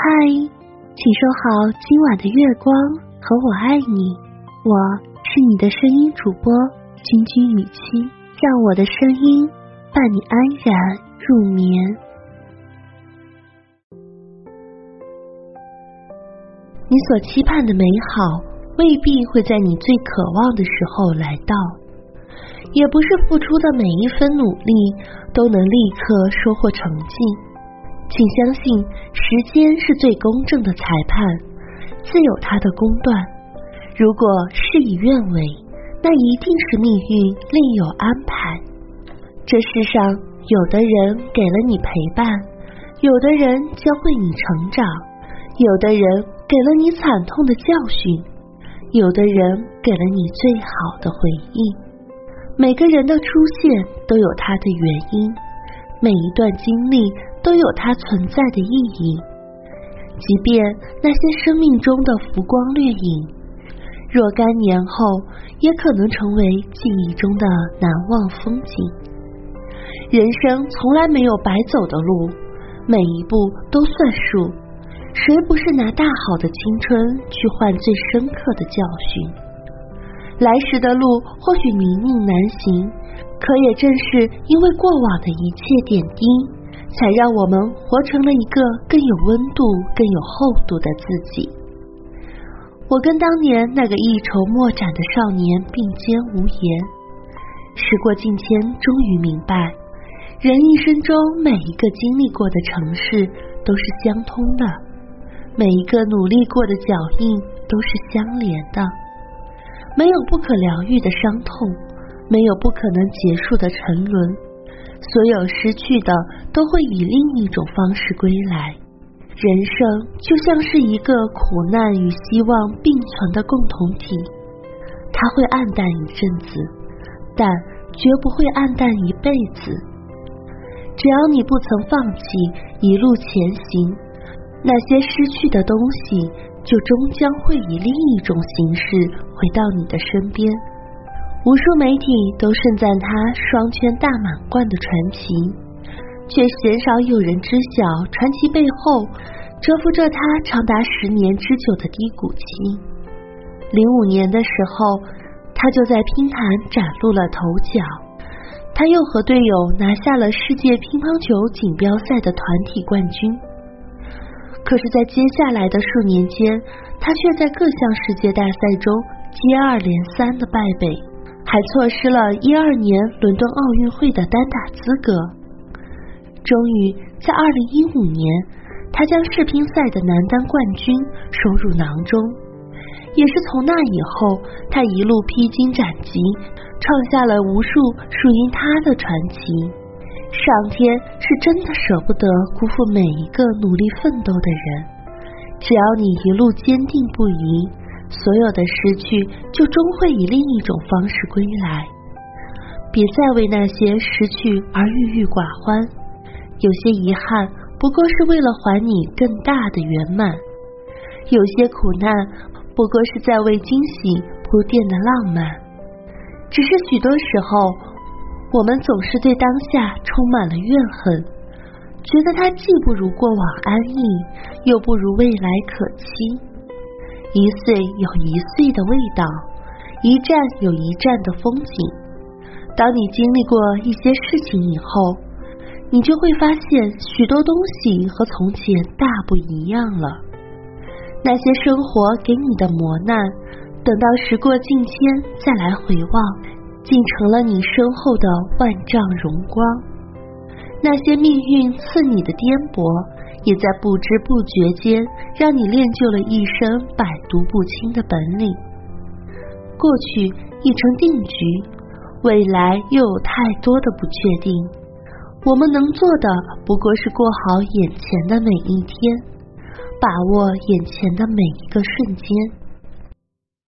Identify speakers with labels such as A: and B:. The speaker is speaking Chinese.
A: 嗨，请收好今晚的月光和我爱你，我是你的声音主播君君雨期，让我的声音伴你安然入眠。你所期盼的美好，未必会在你最渴望的时候来到，也不是付出的每一分努力都能立刻收获成绩。请相信，时间是最公正的裁判，自有它的公断。如果事与愿违，那一定是命运另有安排。这世上，有的人给了你陪伴，有的人教会你成长，有的人给了你惨痛的教训，有的人给了你最好的回忆。每个人的出现都有他的原因，每一段经历。都有它存在的意义，即便那些生命中的浮光掠影，若干年后也可能成为记忆中的难忘风景。人生从来没有白走的路，每一步都算数。谁不是拿大好的青春去换最深刻的教训？来时的路或许泥泞难行，可也正是因为过往的一切点滴。才让我们活成了一个更有温度、更有厚度的自己。我跟当年那个一筹莫展的少年并肩无言。时过境迁，终于明白，人一生中每一个经历过的城市都是相通的，每一个努力过的脚印都是相连的。没有不可疗愈的伤痛，没有不可能结束的沉沦。所有失去的都会以另一种方式归来。人生就像是一个苦难与希望并存的共同体，它会暗淡一阵子，但绝不会暗淡一辈子。只要你不曾放弃，一路前行，那些失去的东西就终将会以另一种形式回到你的身边。无数媒体都盛赞他双圈大满贯的传奇，却鲜少有人知晓传奇背后蛰伏着他长达十年之久的低谷期。零五年的时候，他就在乒坛崭露了头角，他又和队友拿下了世界乒乓球锦标赛的团体冠军。可是，在接下来的数年间，他却在各项世界大赛中接二连三的败北。还错失了一二年伦敦奥运会的单打资格。终于在二零一五年，他将世乒赛的男单冠军收入囊中。也是从那以后，他一路披荆斩棘，创下了无数属于他的传奇。上天是真的舍不得辜负每一个努力奋斗的人。只要你一路坚定不移。所有的失去，就终会以另一种方式归来。别再为那些失去而郁郁寡欢，有些遗憾不过是为了还你更大的圆满；有些苦难不过是在为惊喜铺垫的浪漫。只是许多时候，我们总是对当下充满了怨恨，觉得它既不如过往安逸，又不如未来可期。一岁有一岁的味道，一站有一站的风景。当你经历过一些事情以后，你就会发现许多东西和从前大不一样了。那些生活给你的磨难，等到时过境迁再来回望，竟成了你身后的万丈荣光。那些命运赐你的颠簸。也在不知不觉间，让你练就了一身百毒不侵的本领。过去已成定局，未来又有太多的不确定。我们能做的，不过是过好眼前的每一天，把握眼前的每一个瞬间。